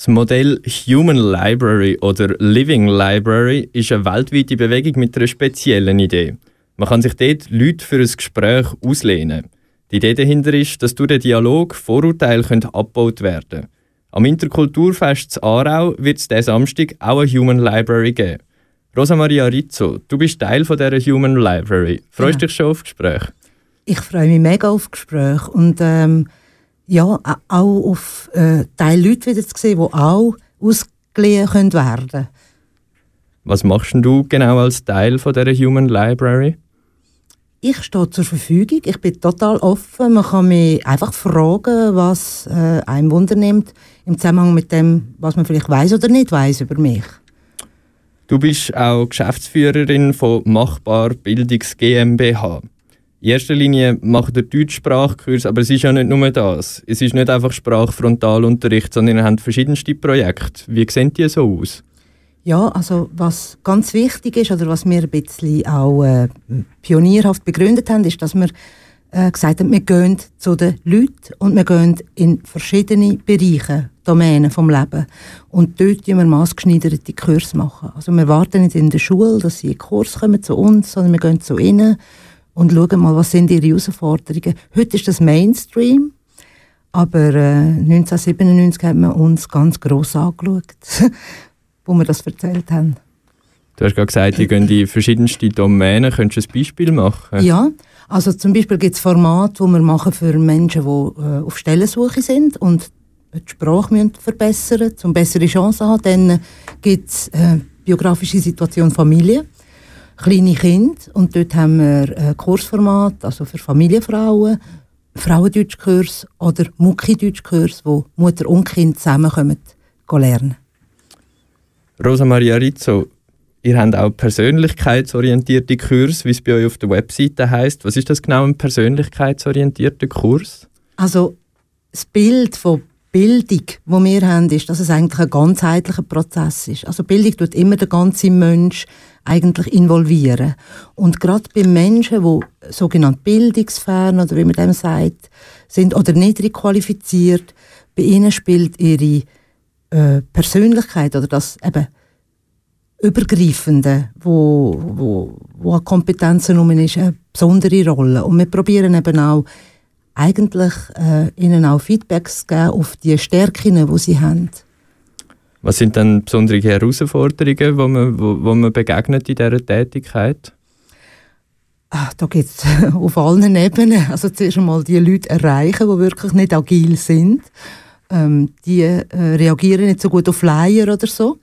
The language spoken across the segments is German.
Das Modell Human Library oder Living Library ist eine weltweite Bewegung mit einer speziellen Idee. Man kann sich dort Leute für ein Gespräch auslehnen. Die Idee dahinter ist, dass durch den Dialog Vorurteile abgebaut werden können. Am Interkulturfest in Aarau wird es diesen Samstag auch eine Human Library geben. Rosa Maria Rizzo, du bist Teil von dieser Human Library. Freust du ja. dich schon auf Gespräch? Ich freue mich mega auf Gespräch und ähm, ja, auch auf äh, Teil Leute wieder zu sehen, die auch ausgeliehen werden können. Was machst du genau als Teil von dieser Human Library? Ich stehe zur Verfügung. Ich bin total offen. Man kann mich einfach fragen, was äh, einem Wunder nimmt im Zusammenhang mit dem, was man vielleicht weiß oder nicht weiß über mich. Du bist auch Geschäftsführerin von Machbar Bildungs GmbH. In erster Linie macht ihr Deutschsprachkurs, aber es ist ja nicht nur das. Es ist nicht einfach Sprachfrontalunterricht, sondern ihr habt verschiedenste Projekte. Wie sehen die so aus? Ja, also was ganz wichtig ist oder was wir ein bisschen auch äh, pionierhaft begründet haben, ist, dass wir äh, gesagt haben, wir gehen zu den Leuten und wir gehen in verschiedene Bereiche, Domänen vom Leben. Und dort machen wir maßgeschneiderte Kurse machen. Also wir warten nicht in der Schule, dass sie in Kurs kommen zu uns, sondern wir gehen zu ihnen und schauen mal, was sind ihre Herausforderungen. Heute ist das Mainstream, aber äh, 1997 haben wir uns ganz gross angeschaut, wo wir das erzählt haben. Du hast gerade gesagt, ihr gehen in verschiedenste Domänen. Könntest du ein Beispiel machen? Ja, also zum Beispiel gibt es Formate, die wir machen für Menschen, die äh, auf Stellensuche sind und die Sprache müssen verbessern um bessere Chancen zu haben. Dann gibt es äh, biografische Situation Familie kleine Kinder und dort haben wir ein Kursformat, also für Familienfrauen, Frauendeutschkurs oder Mucki-Deutschkurs, wo Mutter und Kind zusammenkommen lernen. Rosa Maria Rizzo, ihr habt auch persönlichkeitsorientierte Kurs, wie es bei euch auf der Webseite heißt. Was ist das genau ein persönlichkeitsorientierter Kurs? Also das Bild von Bildung, wo wir haben, ist, dass es eigentlich ein ganzheitlicher Prozess ist. Also Bildung tut immer den ganzen Mensch eigentlich involvieren. Und gerade bei Menschen, die sogenannt bildungsfern oder wie man dem sagt, sind oder niedrig qualifiziert, bei ihnen spielt ihre äh, Persönlichkeit oder das eben Übergreifende, wo, wo, wo an Kompetenzen um ist, eine besondere Rolle. Und wir probieren eben auch, eigentlich äh, ihnen auch Feedbacks zu geben auf die Stärken, die sie haben. Was sind dann besondere Herausforderungen, die man, wo, wo man begegnet in dieser Tätigkeit? Ach, da geht es auf allen Ebenen. Also zuerst einmal die Leute erreichen, die wirklich nicht agil sind. Ähm, die äh, reagieren nicht so gut auf Flyer oder so.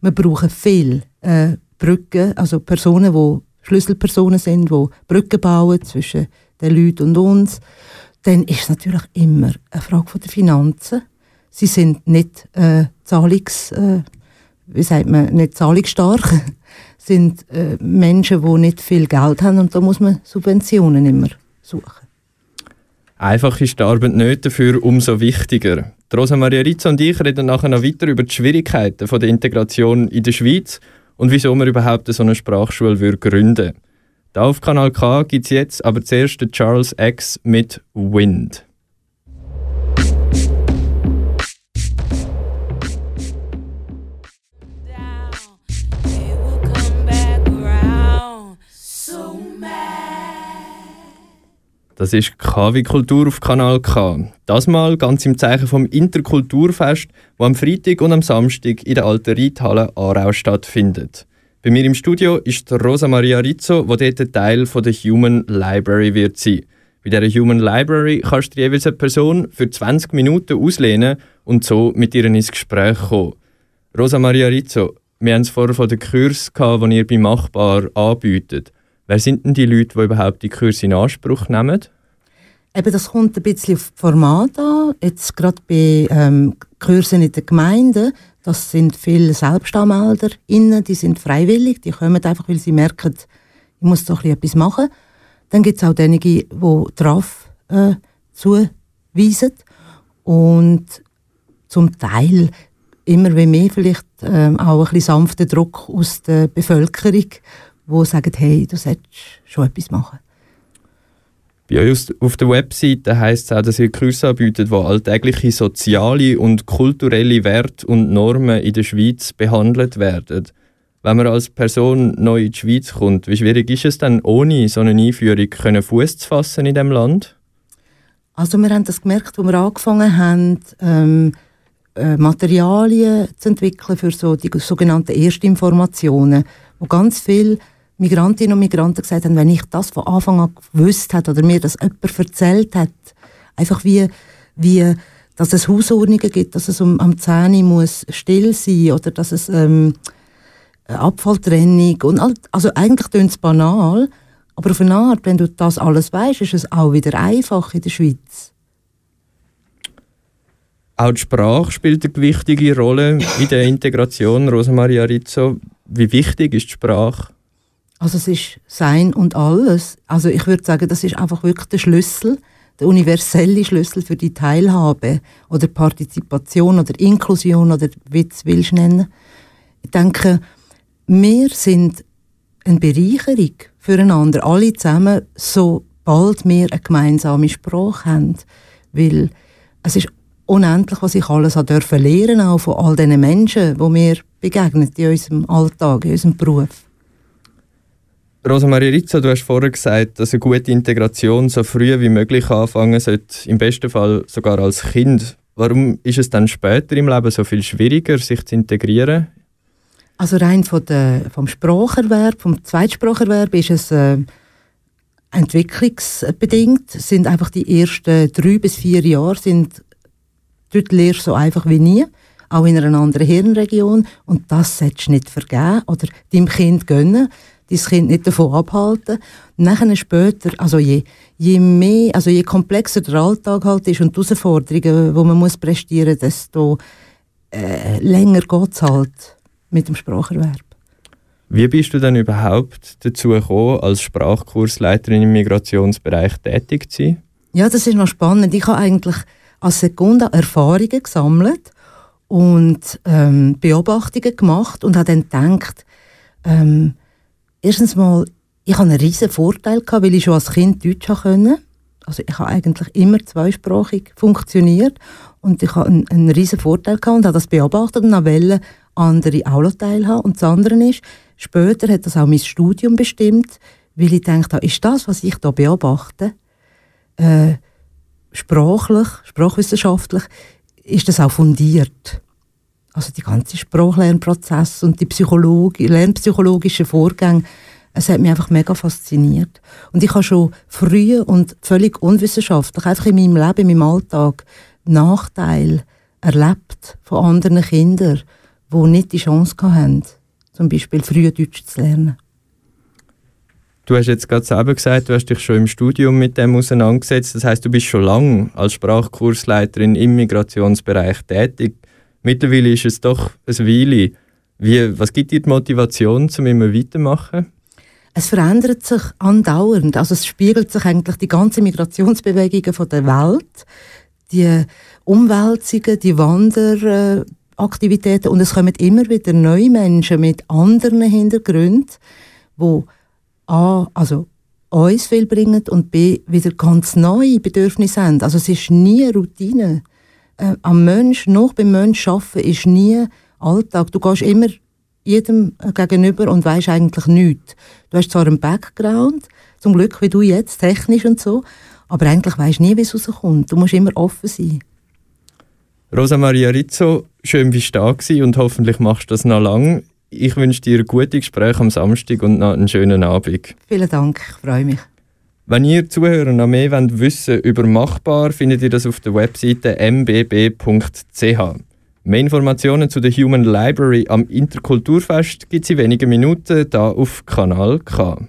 Wir brauchen viel äh, Brücken, also Personen, die Schlüsselpersonen sind, die Brücken bauen zwischen den Leuten und uns. Dann ist es natürlich immer eine Frage der Finanzen. Sie sind nicht äh, zahlungs, äh, wie sagt man, nicht zahlungsstark. sind äh, Menschen, die nicht viel Geld haben und da muss man Subventionen immer suchen. Einfach ist die Arbeit nicht, dafür umso wichtiger. Rosa Maria Rizzo und ich reden nachher noch weiter über die Schwierigkeiten von der Integration in der Schweiz und wieso man überhaupt so eine Sprachschule gründen würde. Da auf Kanal K gibt es jetzt aber zuerst den Charles X mit Wind. Das ist KW Kultur auf Kanal K. Das mal ganz im Zeichen vom Interkulturfest, wo am Freitag und am Samstag in der alten Reithalle Aarau stattfindet. Bei mir im Studio ist Rosa Maria Rizzo, wo dort Teil von der Human Library wird sein. Bei dieser Human Library kannst du jeweils eine Person für 20 Minuten auslehnen und so mit ihr ins Gespräch kommen. Rosa Maria Rizzo, wir haben es vorher von den Kurs gehabt, die ihr bei Machbar anbietet. Wer sind denn die Leute, die überhaupt die Kurse in Anspruch nehmen? Eben, das kommt ein bisschen auf das Format an. Jetzt gerade bei ähm, Kursen in der Gemeinde, das sind viele SelbstanmelderInnen, die sind freiwillig, die kommen einfach, weil sie merken, ich muss doch etwas machen. Dann gibt es auch diejenigen, die drauf äh, zuweisen. Und zum Teil immer wie mehr vielleicht äh, auch ein bisschen sanfter Druck aus der Bevölkerung, die sagen, hey, du solltest schon etwas machen. Bei euch auf der Webseite heisst es auch, dass ihr Kurse anbietet, wo alltägliche soziale und kulturelle Werte und Normen in der Schweiz behandelt werden. Wenn man als Person neu in die Schweiz kommt, wie schwierig ist es dann, ohne so eine Einführung Fuß zu fassen in dem Land? Also wir haben das gemerkt, als wir angefangen haben, ähm, äh, Materialien zu entwickeln für so die sogenannten Erstinformationen, wo ganz viele Migrantinnen und Migranten gesagt haben, wenn ich das von Anfang an gewusst hätte oder mir das jemand erzählt hat, einfach wie, wie dass es Hausordnungen gibt, dass es um, am 10 muss still sein oder dass es ähm, Abfalltrennung und all, also eigentlich klingt es banal, aber auf eine Art, wenn du das alles weißt, ist es auch wieder einfach in der Schweiz. Auch die Sprache spielt eine wichtige Rolle in der Integration. Rosamaria Rizzo, wie wichtig ist die Sprache? Also es ist Sein und Alles. Also ich würde sagen, das ist einfach wirklich der Schlüssel, der universelle Schlüssel für die Teilhabe oder Partizipation oder Inklusion oder wie du es willst nennen. Ich denke, wir sind eine Bereicherung füreinander, alle zusammen, sobald wir eine gemeinsame Sprache haben. Weil es ist unendlich, was ich alles dürfen lernen, auch von all diesen Menschen, die mir begegnen in unserem Alltag, in unserem Beruf. Rosamarie Rizzo, du hast vorher gesagt, dass eine gute Integration so früh wie möglich anfangen sollte, im besten Fall sogar als Kind. Warum ist es dann später im Leben so viel schwieriger, sich zu integrieren? Also rein von der, vom Spracherwerb, vom Zweitspracherwerb ist es äh, entwicklungsbedingt. Sind einfach die ersten drei bis vier Jahre sind dort lernst so einfach wie nie, auch in einer anderen Hirnregion und das solltest du nicht vergeben oder deinem Kind gönnen dein Kind nicht davon abhalten. Und nachher später, also je, je mehr, also je komplexer der Alltag halt ist und die Herausforderungen, die man muss prestieren muss, desto äh, länger geht es halt mit dem Spracherwerb. Wie bist du denn überhaupt dazu gekommen, als Sprachkursleiterin im Migrationsbereich tätig zu sein? Ja, das ist noch spannend. Ich habe eigentlich als Sekunda Erfahrungen gesammelt und ähm, Beobachtungen gemacht und habe dann gedacht, ähm, Erstens mal, ich hatte einen riesen Vorteil, weil ich schon als Kind Deutsch konnte. Also ich habe eigentlich immer zweisprachig funktioniert und ich hatte einen, einen riesen Vorteil gehabt und habe das beobachtet und wollte andere auch teilhaben. Und das andere ist, später hat das auch mein Studium bestimmt, weil ich dachte, ist das, was ich da beobachte, äh, sprachlich, sprachwissenschaftlich, ist das auch fundiert also die ganze Sprachlernprozess und die Psychologie, lernpsychologischen Vorgänge, es hat mich einfach mega fasziniert. Und ich habe schon früh und völlig unwissenschaftlich, einfach in meinem Leben, in meinem Alltag, Nachteile erlebt von anderen Kindern, die nicht die Chance hatten, zum Beispiel früh Deutsch zu lernen. Du hast jetzt gerade selber gesagt, du hast dich schon im Studium mit dem auseinandergesetzt. Das heißt, du bist schon lange als Sprachkursleiterin im Migrationsbereich tätig. Mittlerweile ist es doch ein Weile. Wie, was gibt dir die Motivation, um immer weitermachen? Es verändert sich andauernd. Also es spiegelt sich eigentlich die ganze Migrationsbewegungen von der Welt, die Umwälzungen, die Wanderaktivitäten und es kommen immer wieder neue Menschen mit anderen Hintergründen, wo a also uns viel bringen und b wieder ganz neue Bedürfnisse haben. Also es ist nie Routine äh, am Mensch, noch beim Mensch arbeiten, ist nie Alltag. Du gehst immer jedem äh, gegenüber und weißt eigentlich nichts. Du hast zwar einen Background, zum Glück wie du jetzt, technisch und so, aber eigentlich weißt du nie, wie es rauskommt. Du musst immer offen sein. Rosa Maria Rizzo, schön bist du da und hoffentlich machst du das noch lange. Ich wünsche dir ein gutes Gespräch am Samstag und noch einen schönen Abend. Vielen Dank, ich freue mich. Wenn ihr Zuhörer noch mehr wollt wissen über Machbar, findet ihr das auf der Webseite mbb.ch. Mehr Informationen zu der Human Library am Interkulturfest gibt es in wenigen Minuten hier auf Kanal K.